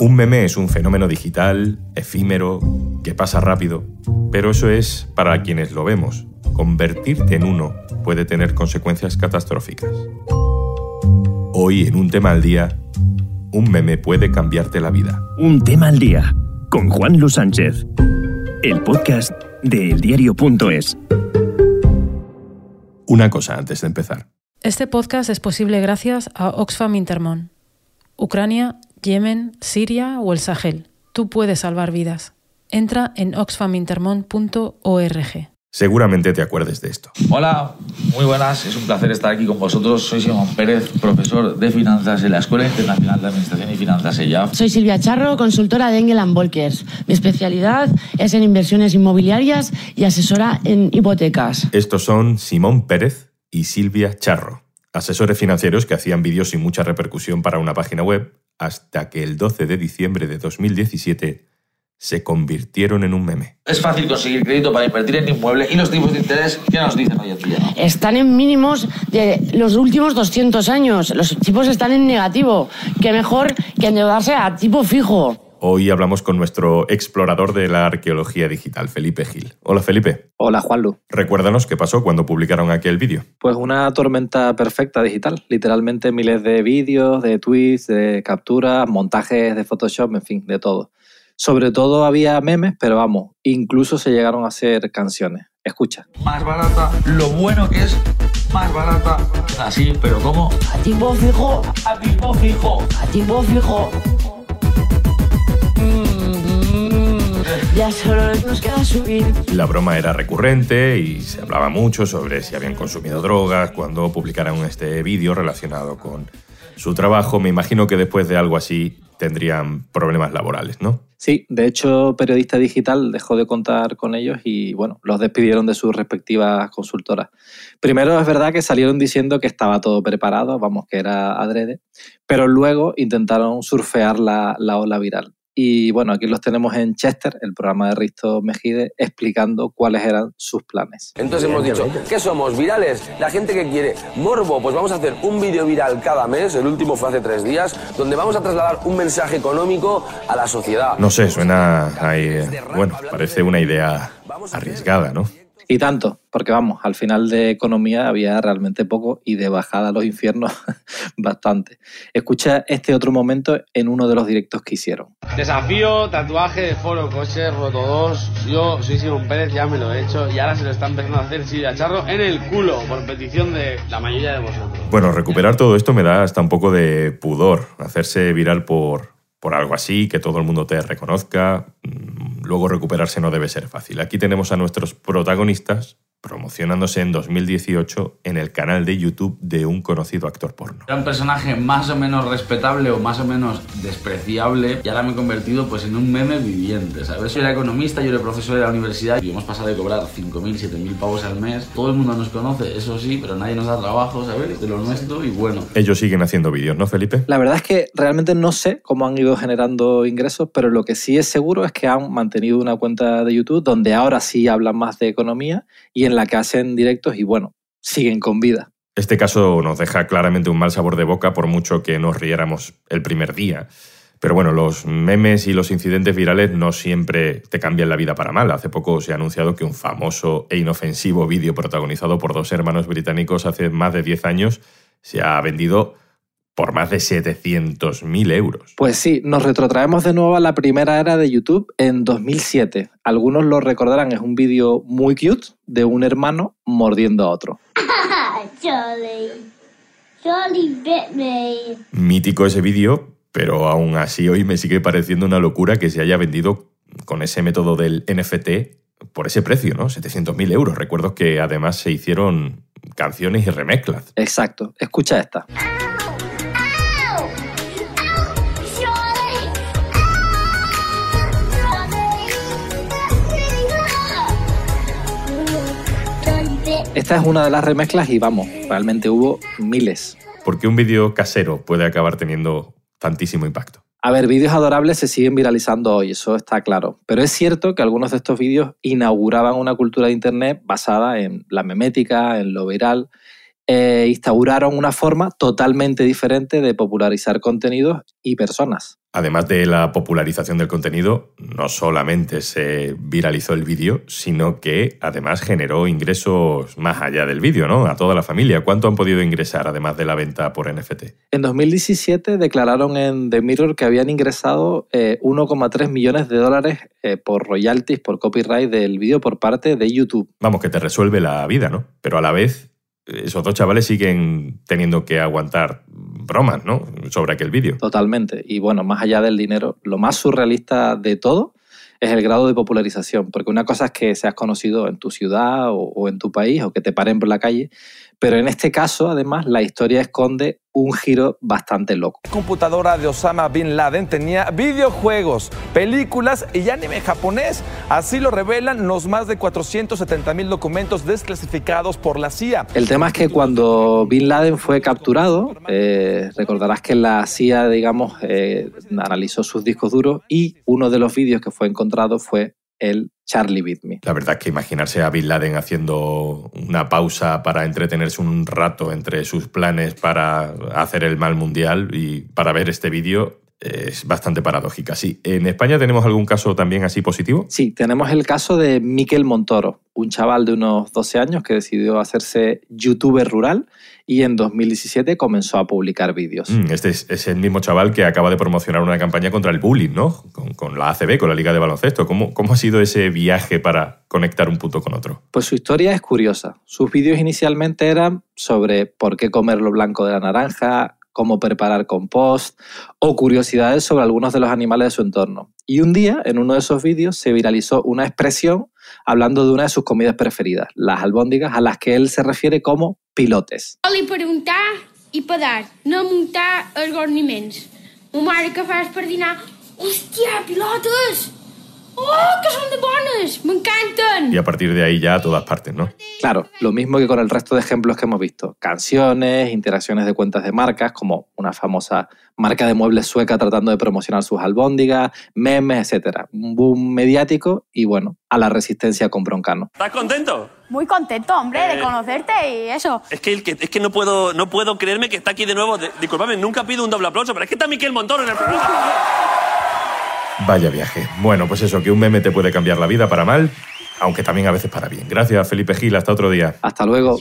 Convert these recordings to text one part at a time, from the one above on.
Un meme es un fenómeno digital, efímero, que pasa rápido, pero eso es para quienes lo vemos. Convertirte en uno puede tener consecuencias catastróficas. Hoy en un tema al día, un meme puede cambiarte la vida. Un tema al día con Juan Luis Sánchez, el podcast de eldiario.es. Una cosa antes de empezar. Este podcast es posible gracias a Oxfam Intermon. Ucrania, Yemen, Siria o el Sahel. Tú puedes salvar vidas. Entra en oxfamintermon.org. Seguramente te acuerdes de esto. Hola, muy buenas. Es un placer estar aquí con vosotros. Soy Simón Pérez, profesor de finanzas en la Escuela Internacional de Administración y Finanzas EYAF. Soy Silvia Charro, consultora de Engel Volkers. Mi especialidad es en inversiones inmobiliarias y asesora en hipotecas. Estos son Simón Pérez y Silvia Charro, asesores financieros que hacían vídeos sin mucha repercusión para una página web hasta que el 12 de diciembre de 2017 se convirtieron en un meme. Es fácil conseguir crédito para invertir en inmuebles y los tipos de interés, ¿qué nos dicen hoy en día? Están en mínimos de los últimos 200 años. Los tipos están en negativo. Qué mejor que endeudarse a tipo fijo. Hoy hablamos con nuestro explorador de la arqueología digital, Felipe Gil. Hola Felipe. Hola Juanlu. Recuérdanos qué pasó cuando publicaron aquel vídeo. Pues una tormenta perfecta digital. Literalmente miles de vídeos, de tweets, de capturas, montajes de Photoshop, en fin, de todo. Sobre todo había memes, pero vamos, incluso se llegaron a hacer canciones. Escucha. Más barata, lo bueno que es más barata. Así, pero ¿cómo? A tipo fijo. A tipo fijo. A tipo fijo. Ya solo nos queda subir. La broma era recurrente y se hablaba mucho sobre si habían consumido drogas cuando publicaron este vídeo relacionado con su trabajo. Me imagino que después de algo así tendrían problemas laborales, ¿no? Sí, de hecho, Periodista Digital dejó de contar con ellos y, bueno, los despidieron de sus respectivas consultoras. Primero es verdad que salieron diciendo que estaba todo preparado, vamos, que era adrede, pero luego intentaron surfear la, la ola viral. Y bueno, aquí los tenemos en Chester, el programa de Risto Mejide, explicando cuáles eran sus planes. Entonces hemos dicho, ¿qué somos? ¿Virales? La gente que quiere morbo, pues vamos a hacer un vídeo viral cada mes, el último fue hace tres días, donde vamos a trasladar un mensaje económico a la sociedad. No sé, suena ahí, bueno, parece una idea arriesgada, ¿no? Y tanto, porque vamos, al final de economía había realmente poco y de bajada a los infiernos bastante. Escucha este otro momento en uno de los directos que hicieron. Desafío, tatuaje de foro, coche, roto 2. Yo soy Simón Pérez, ya me lo he hecho y ahora se lo está empezando a hacer Silvia Charro en el culo, por petición de la mayoría de vosotros. Bueno, recuperar todo esto me da hasta un poco de pudor, hacerse viral por, por algo así, que todo el mundo te reconozca. Luego recuperarse no debe ser fácil. Aquí tenemos a nuestros protagonistas promocionándose en 2018 en el canal de YouTube de un conocido actor porno. Era un personaje más o menos respetable o más o menos despreciable y ahora me he convertido pues en un meme viviente, ¿sabes? Yo era economista, yo era profesor de la universidad y hemos pasado de cobrar 5.000, 7.000 pavos al mes. Todo el mundo nos conoce, eso sí, pero nadie nos da trabajo, ¿sabes? De lo nuestro y bueno. Ellos siguen haciendo vídeos, ¿no, Felipe? La verdad es que realmente no sé cómo han ido generando ingresos, pero lo que sí es seguro es que han mantenido una cuenta de YouTube donde ahora sí hablan más de economía y en la que hacen directos y bueno, siguen con vida. Este caso nos deja claramente un mal sabor de boca por mucho que nos riéramos el primer día. Pero bueno, los memes y los incidentes virales no siempre te cambian la vida para mal. Hace poco se ha anunciado que un famoso e inofensivo vídeo protagonizado por dos hermanos británicos hace más de 10 años se ha vendido por más de 700.000 euros. Pues sí, nos retrotraemos de nuevo a la primera era de YouTube en 2007. Algunos lo recordarán, es un vídeo muy cute de un hermano mordiendo a otro. Charlie. Charlie bit me. Mítico ese vídeo, pero aún así hoy me sigue pareciendo una locura que se haya vendido con ese método del NFT por ese precio, ¿no? 700.000 euros. Recuerdo que además se hicieron canciones y remezclas. Exacto, escucha esta. Esta es una de las remezclas y vamos, realmente hubo miles. ¿Por qué un vídeo casero puede acabar teniendo tantísimo impacto? A ver, vídeos adorables se siguen viralizando hoy, eso está claro. Pero es cierto que algunos de estos vídeos inauguraban una cultura de Internet basada en la memética, en lo viral. Eh, instauraron una forma totalmente diferente de popularizar contenidos y personas. Además de la popularización del contenido, no solamente se viralizó el vídeo, sino que además generó ingresos más allá del vídeo, ¿no? A toda la familia. ¿Cuánto han podido ingresar además de la venta por NFT? En 2017 declararon en The Mirror que habían ingresado 1,3 eh, millones de dólares eh, por royalties, por copyright del vídeo por parte de YouTube. Vamos, que te resuelve la vida, ¿no? Pero a la vez, esos dos chavales siguen teniendo que aguantar bromas, ¿no? Sobre aquel vídeo. Totalmente. Y bueno, más allá del dinero, lo más surrealista de todo es el grado de popularización, porque una cosa es que seas conocido en tu ciudad o, en tu país o que te paren por la calle, pero en este caso, además, la historia esconde un giro bastante loco. La computadora de Osama Bin Laden tenía videojuegos, películas y anime japonés. Así lo revelan los más de 470 mil documentos desclasificados por la CIA. El tema es que cuando Bin Laden fue capturado, eh, recordarás que la CIA, digamos, eh, analizó sus discos duros y uno de los vídeos que fue encontrado fue el Charlie Beat Me. La verdad es que imaginarse a Bin Laden haciendo una pausa para entretenerse un rato entre sus planes para hacer el mal mundial y para ver este vídeo es bastante paradójica, sí. ¿En España tenemos algún caso también así positivo? Sí, tenemos el caso de Miquel Montoro, un chaval de unos 12 años que decidió hacerse youtuber rural y en 2017 comenzó a publicar vídeos. Mm, este es, el mismo chaval que acaba de promocionar una campaña contra el bullying, ¿no? Con, la ACB, con la Liga de Baloncesto. ¿Cómo, ¿Cómo ha sido ese viaje para conectar un punto con otro? Pues su historia es curiosa. Sus vídeos inicialmente eran sobre por qué comer lo blanco de la naranja, cómo preparar compost o curiosidades sobre algunos de los animales de su entorno. Y un día, en uno de esos vídeos, se viralizó una expresión hablando de una de sus comidas preferidas, las albóndigas, a las que él se refiere como pilotes. Oli per untar i per dar, no muntar els gorniments. Ma mare que fas per? Hòstia, pilotes! ¡Oh, que son de bonos! ¡Me encantan! Y a partir de ahí ya a todas partes, ¿no? Claro, lo mismo que con el resto de ejemplos que hemos visto. Canciones, interacciones de cuentas de marcas, como una famosa marca de muebles sueca tratando de promocionar sus albóndigas, memes, etc. Un boom mediático y, bueno, a la resistencia con Broncano. ¿Estás contento? Muy contento, hombre, de conocerte y eso. Es que, es que no, puedo, no puedo creerme que está aquí de nuevo. Disculpame, nunca pido un doble aplauso, pero es que está Miquel Montoro en el programa. Vaya viaje. Bueno, pues eso, que un meme te puede cambiar la vida para mal, aunque también a veces para bien. Gracias, Felipe Gil. Hasta otro día. Hasta luego.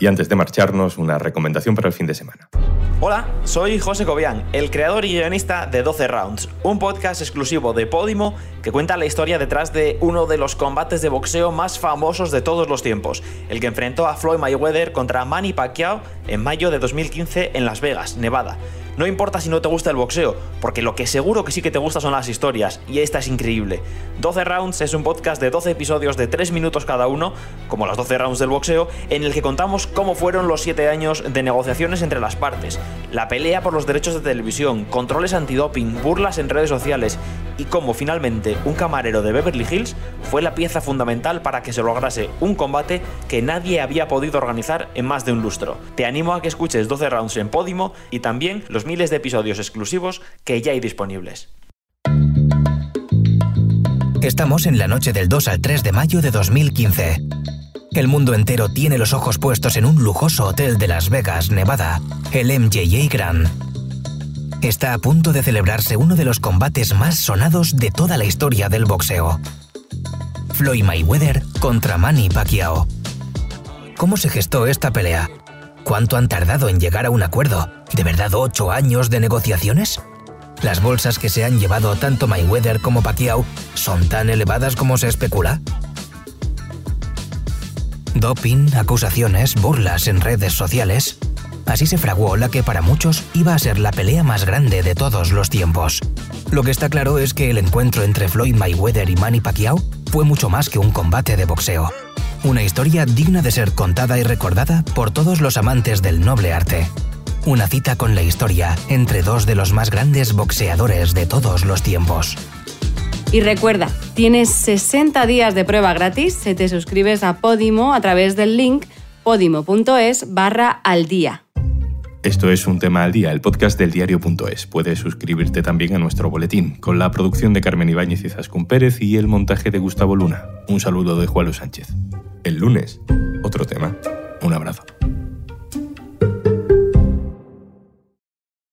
Y antes de marcharnos, una recomendación para el fin de semana. Hola, soy José Cobian, el creador y guionista de 12 Rounds, un podcast exclusivo de Podimo que cuenta la historia detrás de uno de los combates de boxeo más famosos de todos los tiempos, el que enfrentó a Floyd Mayweather contra Manny Pacquiao en mayo de 2015 en Las Vegas, Nevada. No importa si no te gusta el boxeo, porque lo que seguro que sí que te gusta son las historias, y esta es increíble. 12 Rounds es un podcast de 12 episodios de 3 minutos cada uno, como las 12 rounds del boxeo, en el que contamos cómo fueron los 7 años de negociaciones entre las partes, la pelea por los derechos de televisión, controles antidoping, burlas en redes sociales, y cómo finalmente un camarero de Beverly Hills fue la pieza fundamental para que se lograse un combate que nadie había podido organizar en más de un lustro. Te animo a que escuches 12 rounds en Podimo y también los miles de episodios exclusivos que ya hay disponibles. Estamos en la noche del 2 al 3 de mayo de 2015. El mundo entero tiene los ojos puestos en un lujoso hotel de Las Vegas, Nevada, el MJA Grand. Está a punto de celebrarse uno de los combates más sonados de toda la historia del boxeo. Floyd Mayweather contra Manny Pacquiao. ¿Cómo se gestó esta pelea? ¿Cuánto han tardado en llegar a un acuerdo? ¿De verdad ocho años de negociaciones? ¿Las bolsas que se han llevado tanto Mayweather como Pacquiao son tan elevadas como se especula? Doping, acusaciones, burlas en redes sociales. Así se fraguó la que para muchos iba a ser la pelea más grande de todos los tiempos. Lo que está claro es que el encuentro entre Floyd Mayweather y Manny Pacquiao fue mucho más que un combate de boxeo. Una historia digna de ser contada y recordada por todos los amantes del noble arte. Una cita con la historia entre dos de los más grandes boxeadores de todos los tiempos. Y recuerda, tienes 60 días de prueba gratis si te suscribes a Podimo a través del link podimo.es barra al día. Esto es Un Tema al Día, el podcast del diario.es. Puedes suscribirte también a nuestro boletín, con la producción de Carmen Ibáñez y Zascún Pérez y el montaje de Gustavo Luna. Un saludo de Juan Luis Sánchez. El lunes, otro tema. Un abrazo.